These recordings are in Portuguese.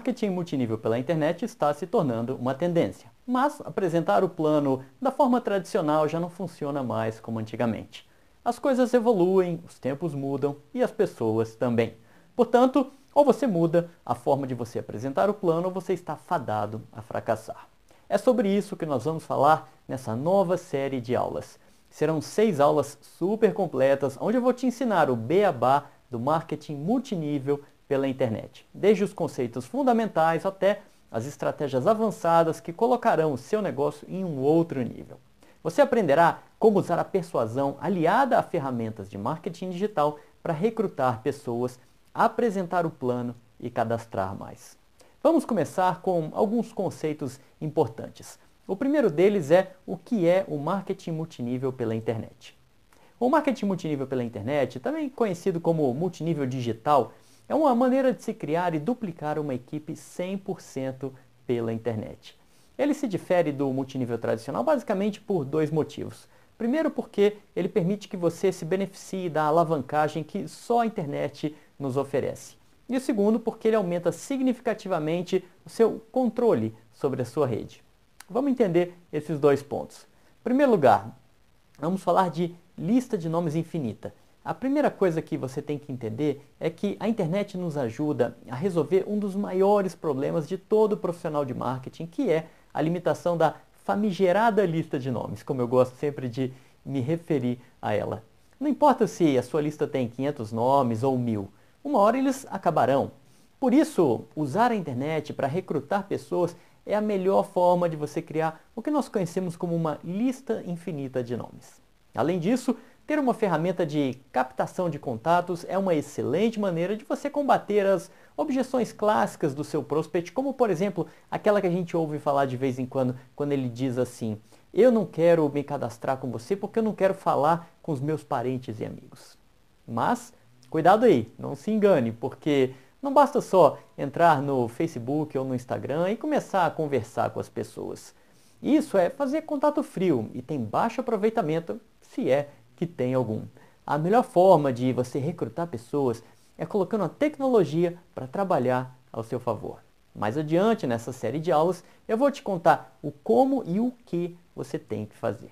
marketing multinível pela internet está se tornando uma tendência. Mas apresentar o plano da forma tradicional já não funciona mais como antigamente. As coisas evoluem, os tempos mudam e as pessoas também. Portanto, ou você muda a forma de você apresentar o plano ou você está fadado a fracassar. É sobre isso que nós vamos falar nessa nova série de aulas. Serão seis aulas super completas, onde eu vou te ensinar o beabá do marketing multinível pela internet, desde os conceitos fundamentais até as estratégias avançadas que colocarão o seu negócio em um outro nível. Você aprenderá como usar a persuasão aliada a ferramentas de marketing digital para recrutar pessoas, apresentar o plano e cadastrar mais. Vamos começar com alguns conceitos importantes. O primeiro deles é o que é o marketing multinível pela internet. O marketing multinível pela internet, também conhecido como multinível digital, é uma maneira de se criar e duplicar uma equipe 100% pela internet. Ele se difere do multinível tradicional basicamente por dois motivos. Primeiro, porque ele permite que você se beneficie da alavancagem que só a internet nos oferece. E o segundo, porque ele aumenta significativamente o seu controle sobre a sua rede. Vamos entender esses dois pontos. Em primeiro lugar, vamos falar de lista de nomes infinita. A primeira coisa que você tem que entender é que a internet nos ajuda a resolver um dos maiores problemas de todo profissional de marketing, que é a limitação da famigerada lista de nomes, como eu gosto sempre de me referir a ela. Não importa se a sua lista tem 500 nomes ou 1000, uma hora eles acabarão. Por isso, usar a internet para recrutar pessoas é a melhor forma de você criar o que nós conhecemos como uma lista infinita de nomes. Além disso, ter uma ferramenta de captação de contatos é uma excelente maneira de você combater as objeções clássicas do seu prospect, como por exemplo aquela que a gente ouve falar de vez em quando, quando ele diz assim: Eu não quero me cadastrar com você porque eu não quero falar com os meus parentes e amigos. Mas, cuidado aí, não se engane, porque não basta só entrar no Facebook ou no Instagram e começar a conversar com as pessoas. Isso é fazer contato frio e tem baixo aproveitamento, se é que tem algum. A melhor forma de você recrutar pessoas é colocando a tecnologia para trabalhar ao seu favor. Mais adiante nessa série de aulas, eu vou te contar o como e o que você tem que fazer.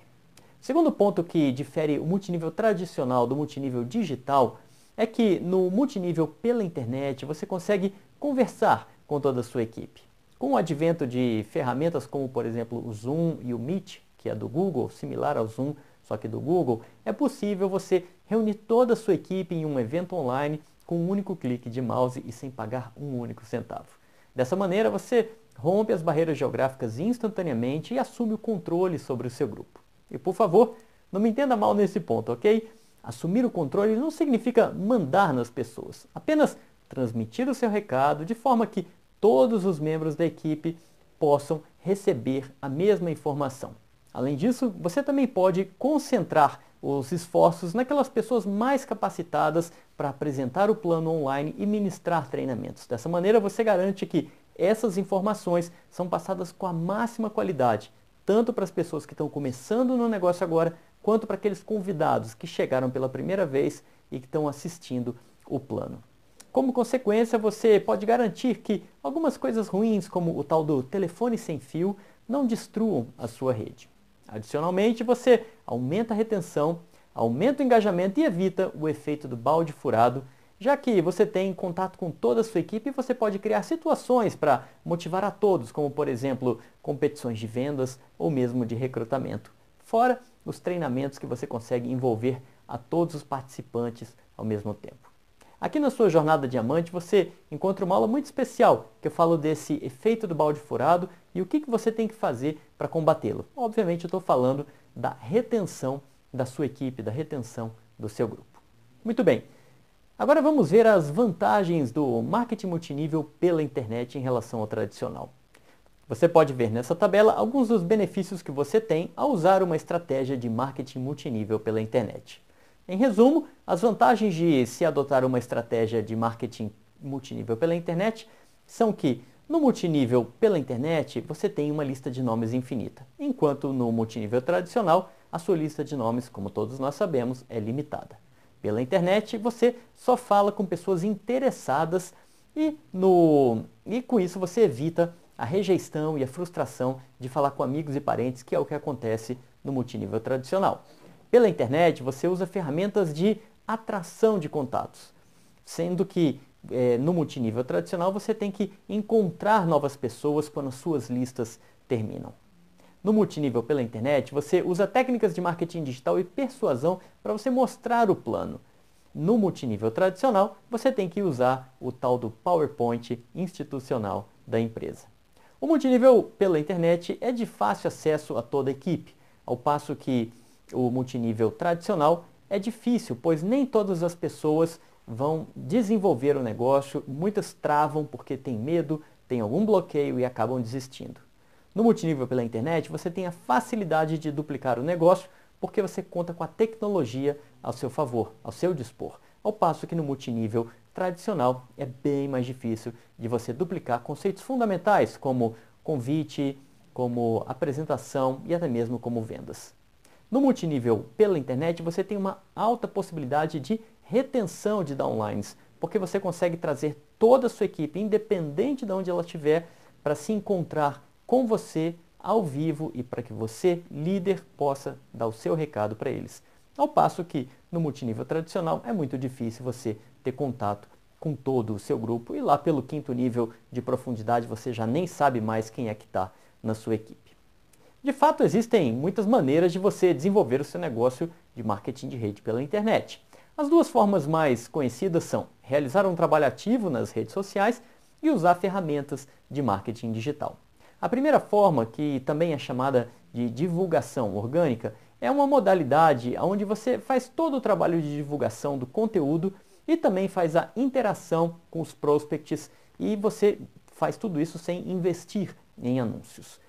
Segundo ponto que difere o multinível tradicional do multinível digital é que no multinível pela internet você consegue conversar com toda a sua equipe. Com o advento de ferramentas como, por exemplo, o Zoom e o Meet, que é do Google, similar ao Zoom, só que do Google, é possível você reunir toda a sua equipe em um evento online com um único clique de mouse e sem pagar um único centavo. Dessa maneira, você rompe as barreiras geográficas instantaneamente e assume o controle sobre o seu grupo. E por favor, não me entenda mal nesse ponto, ok? Assumir o controle não significa mandar nas pessoas, apenas transmitir o seu recado de forma que todos os membros da equipe possam receber a mesma informação. Além disso, você também pode concentrar os esforços naquelas pessoas mais capacitadas para apresentar o plano online e ministrar treinamentos. Dessa maneira, você garante que essas informações são passadas com a máxima qualidade, tanto para as pessoas que estão começando no negócio agora, quanto para aqueles convidados que chegaram pela primeira vez e que estão assistindo o plano. Como consequência, você pode garantir que algumas coisas ruins, como o tal do telefone sem fio, não destruam a sua rede. Adicionalmente, você aumenta a retenção, aumenta o engajamento e evita o efeito do balde furado, já que você tem contato com toda a sua equipe e você pode criar situações para motivar a todos, como por exemplo, competições de vendas ou mesmo de recrutamento. Fora os treinamentos que você consegue envolver a todos os participantes ao mesmo tempo. Aqui na sua jornada diamante você encontra uma aula muito especial que eu falo desse efeito do balde furado e o que, que você tem que fazer para combatê-lo. Obviamente eu estou falando da retenção da sua equipe, da retenção do seu grupo. Muito bem, agora vamos ver as vantagens do marketing multinível pela internet em relação ao tradicional. Você pode ver nessa tabela alguns dos benefícios que você tem ao usar uma estratégia de marketing multinível pela internet. Em resumo, as vantagens de se adotar uma estratégia de marketing multinível pela internet são que no multinível pela internet, você tem uma lista de nomes infinita, enquanto no multinível tradicional, a sua lista de nomes, como todos nós sabemos, é limitada. Pela internet, você só fala com pessoas interessadas E, no, e com isso você evita a rejeição e a frustração de falar com amigos e parentes, que é o que acontece no multinível tradicional. Pela internet, você usa ferramentas de atração de contatos, sendo que é, no multinível tradicional você tem que encontrar novas pessoas quando as suas listas terminam. No multinível pela internet, você usa técnicas de marketing digital e persuasão para você mostrar o plano. No multinível tradicional, você tem que usar o tal do PowerPoint institucional da empresa. O multinível pela internet é de fácil acesso a toda a equipe, ao passo que o multinível tradicional é difícil, pois nem todas as pessoas vão desenvolver o negócio, muitas travam porque têm medo, têm algum bloqueio e acabam desistindo. No multinível pela internet, você tem a facilidade de duplicar o negócio porque você conta com a tecnologia ao seu favor, ao seu dispor. Ao passo que no multinível tradicional é bem mais difícil de você duplicar conceitos fundamentais como convite, como apresentação e até mesmo como vendas. No multinível pela internet você tem uma alta possibilidade de retenção de downlines, porque você consegue trazer toda a sua equipe, independente de onde ela estiver, para se encontrar com você ao vivo e para que você, líder, possa dar o seu recado para eles. Ao passo que no multinível tradicional é muito difícil você ter contato com todo o seu grupo e lá pelo quinto nível de profundidade você já nem sabe mais quem é que está na sua equipe. De fato, existem muitas maneiras de você desenvolver o seu negócio de marketing de rede pela internet. As duas formas mais conhecidas são realizar um trabalho ativo nas redes sociais e usar ferramentas de marketing digital. A primeira forma, que também é chamada de divulgação orgânica, é uma modalidade onde você faz todo o trabalho de divulgação do conteúdo e também faz a interação com os prospects e você faz tudo isso sem investir em anúncios.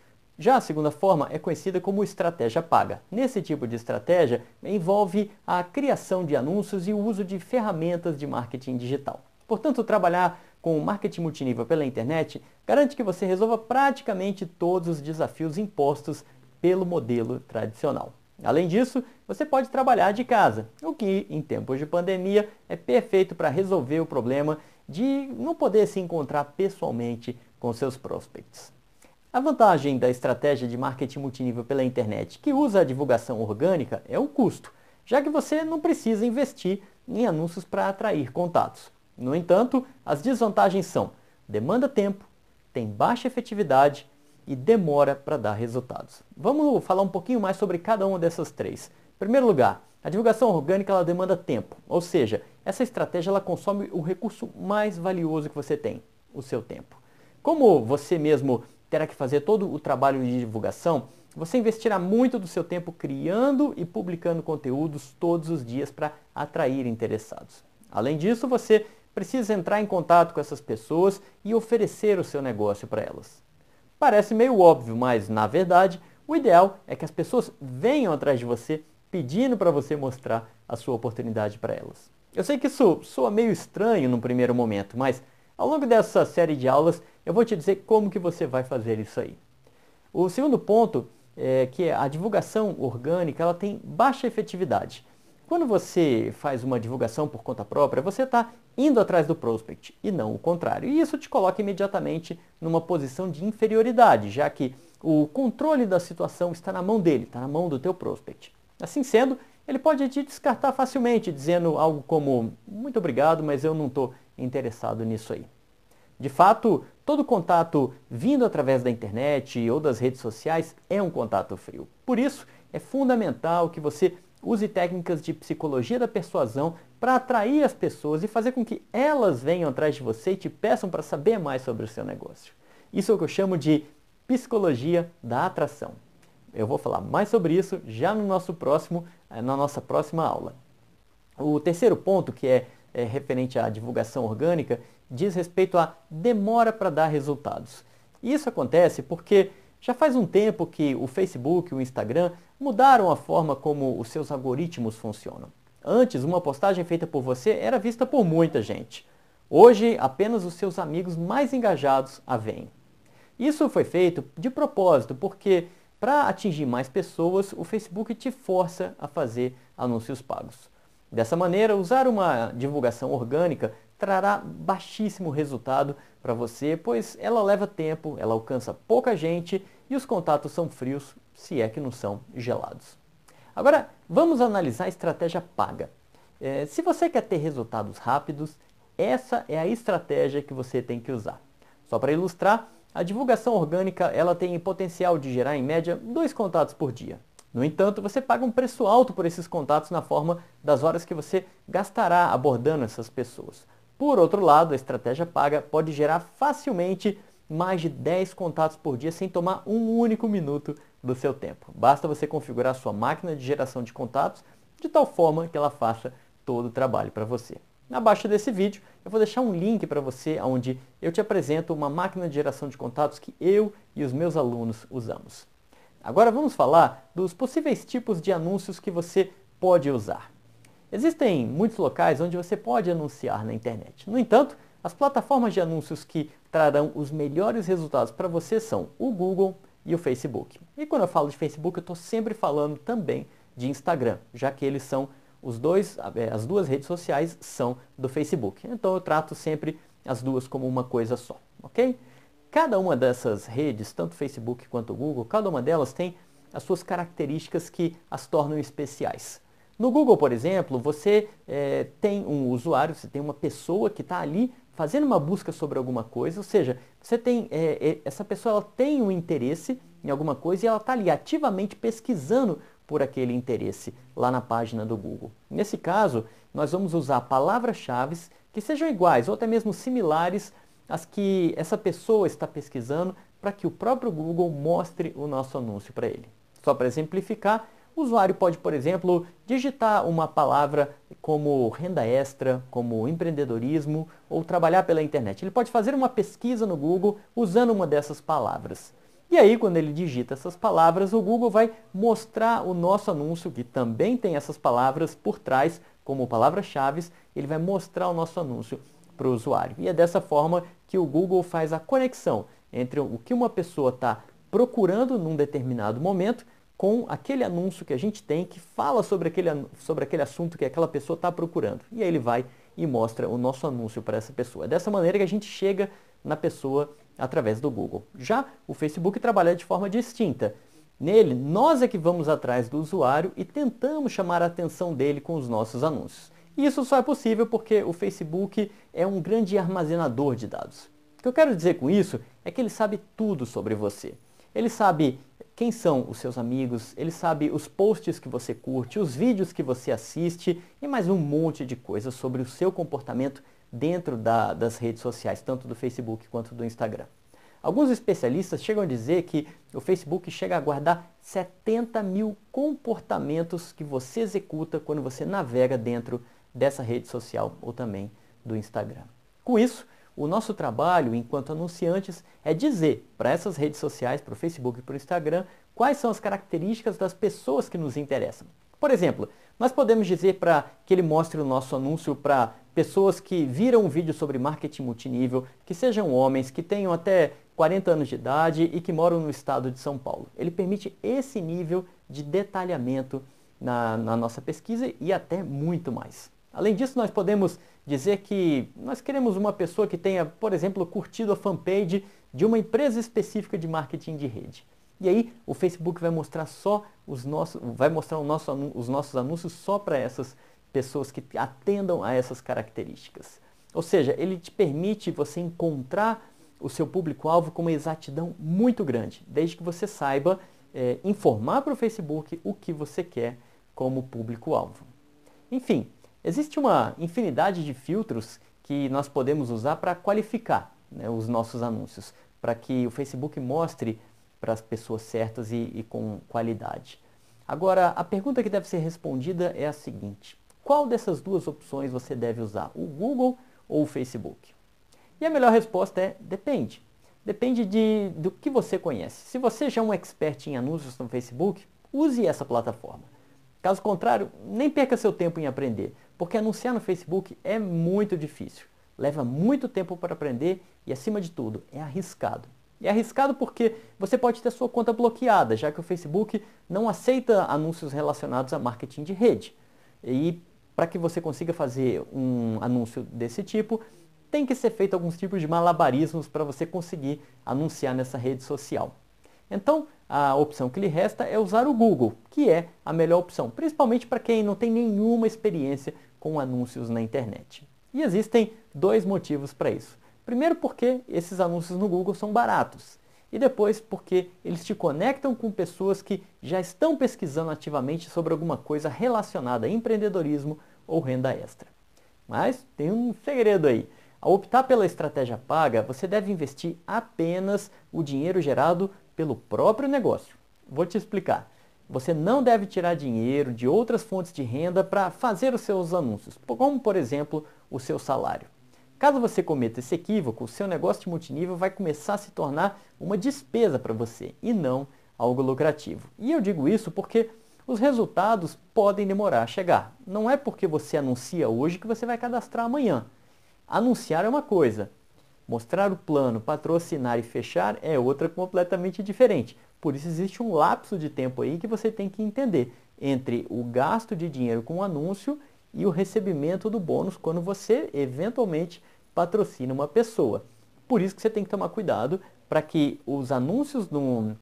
Já a segunda forma é conhecida como estratégia paga. Nesse tipo de estratégia envolve a criação de anúncios e o uso de ferramentas de marketing digital. Portanto, trabalhar com o marketing multinível pela internet garante que você resolva praticamente todos os desafios impostos pelo modelo tradicional. Além disso, você pode trabalhar de casa, o que, em tempos de pandemia, é perfeito para resolver o problema de não poder se encontrar pessoalmente com seus prospects. A vantagem da estratégia de marketing multinível pela internet, que usa a divulgação orgânica, é o custo, já que você não precisa investir em anúncios para atrair contatos. No entanto, as desvantagens são demanda tempo, tem baixa efetividade e demora para dar resultados. Vamos falar um pouquinho mais sobre cada uma dessas três. Em primeiro lugar, a divulgação orgânica ela demanda tempo, ou seja, essa estratégia ela consome o recurso mais valioso que você tem, o seu tempo. Como você mesmo terá que fazer todo o trabalho de divulgação, você investirá muito do seu tempo criando e publicando conteúdos todos os dias para atrair interessados. Além disso, você precisa entrar em contato com essas pessoas e oferecer o seu negócio para elas. Parece meio óbvio, mas na verdade, o ideal é que as pessoas venham atrás de você pedindo para você mostrar a sua oportunidade para elas. Eu sei que isso soa meio estranho no primeiro momento, mas ao longo dessa série de aulas eu vou te dizer como que você vai fazer isso aí. O segundo ponto é que a divulgação orgânica ela tem baixa efetividade. Quando você faz uma divulgação por conta própria, você está indo atrás do prospect e não o contrário. E isso te coloca imediatamente numa posição de inferioridade, já que o controle da situação está na mão dele, está na mão do teu prospect. Assim sendo, ele pode te descartar facilmente, dizendo algo como muito obrigado, mas eu não estou interessado nisso aí. De fato, todo contato vindo através da internet ou das redes sociais é um contato frio. Por isso, é fundamental que você Use técnicas de psicologia da persuasão para atrair as pessoas e fazer com que elas venham atrás de você e te peçam para saber mais sobre o seu negócio. Isso é o que eu chamo de psicologia da atração. Eu vou falar mais sobre isso já no nosso próximo, eh, na nossa próxima aula. O terceiro ponto, que é, é referente à divulgação orgânica, diz respeito à demora para dar resultados. Isso acontece porque já faz um tempo que o Facebook e o Instagram mudaram a forma como os seus algoritmos funcionam. Antes, uma postagem feita por você era vista por muita gente. Hoje, apenas os seus amigos mais engajados a veem. Isso foi feito de propósito, porque para atingir mais pessoas, o Facebook te força a fazer anúncios pagos. Dessa maneira, usar uma divulgação orgânica trará baixíssimo resultado para você, pois ela leva tempo, ela alcança pouca gente e os contatos são frios, se é que não são gelados. Agora, vamos analisar a estratégia paga. É, se você quer ter resultados rápidos, essa é a estratégia que você tem que usar. Só para ilustrar, a divulgação orgânica ela tem potencial de gerar em média dois contatos por dia. No entanto, você paga um preço alto por esses contatos na forma das horas que você gastará abordando essas pessoas. Por outro lado, a estratégia paga pode gerar facilmente mais de 10 contatos por dia sem tomar um único minuto do seu tempo. Basta você configurar sua máquina de geração de contatos de tal forma que ela faça todo o trabalho para você. Abaixo desse vídeo eu vou deixar um link para você onde eu te apresento uma máquina de geração de contatos que eu e os meus alunos usamos. Agora vamos falar dos possíveis tipos de anúncios que você pode usar. Existem muitos locais onde você pode anunciar na internet. No entanto, as plataformas de anúncios que trarão os melhores resultados para você são o Google e o Facebook. E quando eu falo de Facebook, eu estou sempre falando também de Instagram, já que eles são os dois, é, as duas redes sociais são do Facebook. Então eu trato sempre as duas como uma coisa só, ok? Cada uma dessas redes, tanto Facebook quanto Google, cada uma delas tem as suas características que as tornam especiais. No Google, por exemplo, você é, tem um usuário, você tem uma pessoa que está ali fazendo uma busca sobre alguma coisa, ou seja, você tem é, essa pessoa ela tem um interesse em alguma coisa e ela está ali ativamente pesquisando por aquele interesse lá na página do Google. Nesse caso, nós vamos usar palavras-chave que sejam iguais ou até mesmo similares às que essa pessoa está pesquisando para que o próprio Google mostre o nosso anúncio para ele. Só para exemplificar, o usuário pode, por exemplo, digitar uma palavra como renda extra, como empreendedorismo ou trabalhar pela internet. Ele pode fazer uma pesquisa no Google usando uma dessas palavras. E aí, quando ele digita essas palavras, o Google vai mostrar o nosso anúncio, que também tem essas palavras por trás, como palavras-chave, ele vai mostrar o nosso anúncio para o usuário. E é dessa forma que o Google faz a conexão entre o que uma pessoa está procurando num determinado momento com aquele anúncio que a gente tem que fala sobre aquele, sobre aquele assunto que aquela pessoa está procurando. E aí ele vai e mostra o nosso anúncio para essa pessoa. É dessa maneira que a gente chega na pessoa através do Google. Já o Facebook trabalha de forma distinta. Nele, nós é que vamos atrás do usuário e tentamos chamar a atenção dele com os nossos anúncios. Isso só é possível porque o Facebook é um grande armazenador de dados. O que eu quero dizer com isso é que ele sabe tudo sobre você. Ele sabe quem são os seus amigos, ele sabe os posts que você curte, os vídeos que você assiste e mais um monte de coisas sobre o seu comportamento dentro da, das redes sociais, tanto do Facebook quanto do Instagram. Alguns especialistas chegam a dizer que o Facebook chega a guardar 70 mil comportamentos que você executa quando você navega dentro dessa rede social ou também do Instagram. Com isso, o nosso trabalho enquanto anunciantes é dizer para essas redes sociais, para o Facebook e para o Instagram, quais são as características das pessoas que nos interessam. Por exemplo, nós podemos dizer para que ele mostre o nosso anúncio para pessoas que viram um vídeo sobre marketing multinível, que sejam homens, que tenham até 40 anos de idade e que moram no estado de São Paulo. Ele permite esse nível de detalhamento na, na nossa pesquisa e até muito mais. Além disso, nós podemos dizer que nós queremos uma pessoa que tenha, por exemplo, curtido a fanpage de uma empresa específica de marketing de rede. E aí o Facebook vai mostrar só os nossos, vai mostrar nosso, os nossos anúncios só para essas pessoas que atendam a essas características. Ou seja, ele te permite você encontrar o seu público-alvo com uma exatidão muito grande, desde que você saiba é, informar para o Facebook o que você quer como público-alvo. Enfim, existe uma infinidade de filtros que nós podemos usar para qualificar né, os nossos anúncios, para que o Facebook mostre para as pessoas certas e, e com qualidade. Agora, a pergunta que deve ser respondida é a seguinte: qual dessas duas opções você deve usar, o Google ou o Facebook? E a melhor resposta é depende. Depende de, do que você conhece. Se você já é um expert em anúncios no Facebook, use essa plataforma. Caso contrário, nem perca seu tempo em aprender, porque anunciar no Facebook é muito difícil. Leva muito tempo para aprender e, acima de tudo, é arriscado. É arriscado porque você pode ter sua conta bloqueada, já que o Facebook não aceita anúncios relacionados a marketing de rede. E para que você consiga fazer um anúncio desse tipo, tem que ser feito alguns tipos de malabarismos para você conseguir anunciar nessa rede social. Então, a opção que lhe resta é usar o Google, que é a melhor opção, principalmente para quem não tem nenhuma experiência com anúncios na internet. E existem dois motivos para isso. Primeiro, porque esses anúncios no Google são baratos. E depois, porque eles te conectam com pessoas que já estão pesquisando ativamente sobre alguma coisa relacionada a empreendedorismo ou renda extra. Mas tem um segredo aí. Ao optar pela estratégia paga, você deve investir apenas o dinheiro gerado pelo próprio negócio. Vou te explicar. Você não deve tirar dinheiro de outras fontes de renda para fazer os seus anúncios, como por exemplo o seu salário. Caso você cometa esse equívoco, o seu negócio de multinível vai começar a se tornar uma despesa para você e não algo lucrativo. E eu digo isso porque os resultados podem demorar a chegar. Não é porque você anuncia hoje que você vai cadastrar amanhã. Anunciar é uma coisa, mostrar o plano, patrocinar e fechar é outra completamente diferente. Por isso existe um lapso de tempo aí que você tem que entender entre o gasto de dinheiro com o anúncio e o recebimento do bônus quando você eventualmente patrocina uma pessoa. Por isso que você tem que tomar cuidado para que os anúncios no,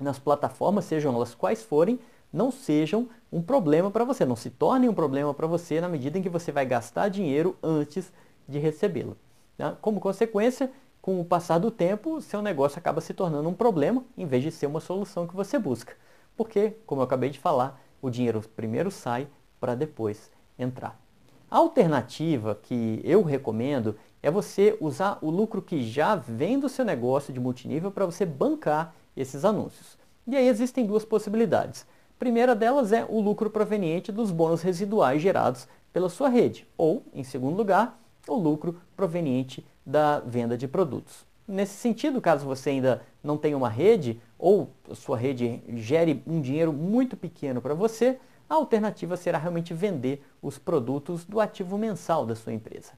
nas plataformas, sejam elas quais forem, não sejam um problema para você, não se tornem um problema para você na medida em que você vai gastar dinheiro antes de recebê-lo. Né? Como consequência, com o passar do tempo, seu negócio acaba se tornando um problema em vez de ser uma solução que você busca. Porque, como eu acabei de falar, o dinheiro primeiro sai para depois entrar. A alternativa que eu recomendo é você usar o lucro que já vem do seu negócio de multinível para você bancar esses anúncios. E aí existem duas possibilidades. A primeira delas é o lucro proveniente dos bônus residuais gerados pela sua rede, ou, em segundo lugar, o lucro proveniente da venda de produtos. Nesse sentido, caso você ainda não tenha uma rede ou sua rede gere um dinheiro muito pequeno para você, a alternativa será realmente vender os produtos do ativo mensal da sua empresa.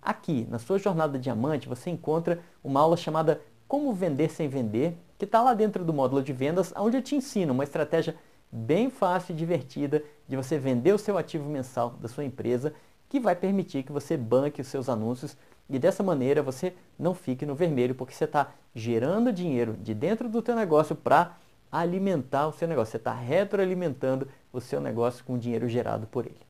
Aqui, na sua jornada diamante, você encontra uma aula chamada Como Vender Sem Vender, que está lá dentro do módulo de vendas, onde eu te ensino uma estratégia bem fácil e divertida de você vender o seu ativo mensal da sua empresa que vai permitir que você banque os seus anúncios e dessa maneira você não fique no vermelho, porque você está gerando dinheiro de dentro do teu negócio para alimentar o seu negócio. Você está retroalimentando o seu negócio com o dinheiro gerado por ele.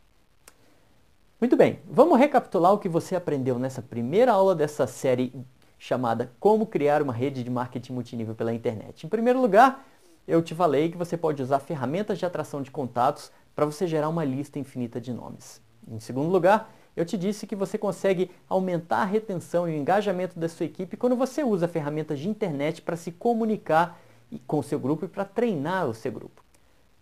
Muito bem, vamos recapitular o que você aprendeu nessa primeira aula dessa série chamada Como Criar uma Rede de Marketing Multinível pela Internet. Em primeiro lugar, eu te falei que você pode usar ferramentas de atração de contatos para você gerar uma lista infinita de nomes. Em segundo lugar, eu te disse que você consegue aumentar a retenção e o engajamento da sua equipe quando você usa ferramentas de internet para se comunicar com o seu grupo e para treinar o seu grupo.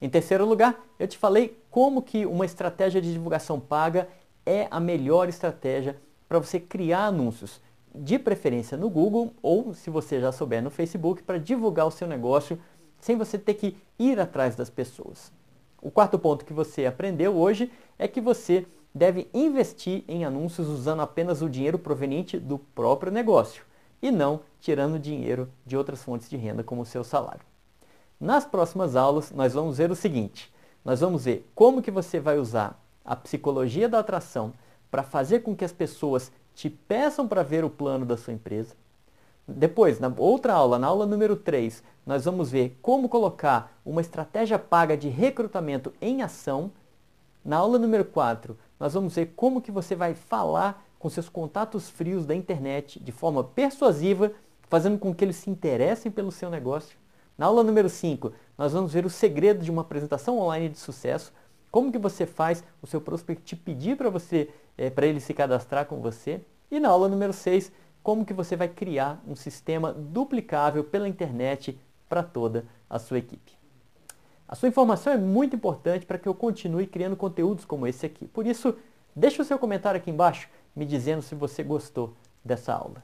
Em terceiro lugar, eu te falei como que uma estratégia de divulgação paga é a melhor estratégia para você criar anúncios, de preferência no Google ou, se você já souber, no Facebook, para divulgar o seu negócio sem você ter que ir atrás das pessoas. O quarto ponto que você aprendeu hoje é que você deve investir em anúncios usando apenas o dinheiro proveniente do próprio negócio e não tirando dinheiro de outras fontes de renda como o seu salário. Nas próximas aulas nós vamos ver o seguinte, nós vamos ver como que você vai usar a psicologia da atração para fazer com que as pessoas te peçam para ver o plano da sua empresa, depois, na outra aula, na aula número 3, nós vamos ver como colocar uma estratégia paga de recrutamento em ação. Na aula número 4, nós vamos ver como que você vai falar com seus contatos frios da internet de forma persuasiva, fazendo com que eles se interessem pelo seu negócio. Na aula número 5, nós vamos ver o segredo de uma apresentação online de sucesso, como que você faz o seu prospect te pedir para você, é, para ele se cadastrar com você. E na aula número 6, como que você vai criar um sistema duplicável pela internet para toda a sua equipe. A sua informação é muito importante para que eu continue criando conteúdos como esse aqui. Por isso, deixe o seu comentário aqui embaixo me dizendo se você gostou dessa aula.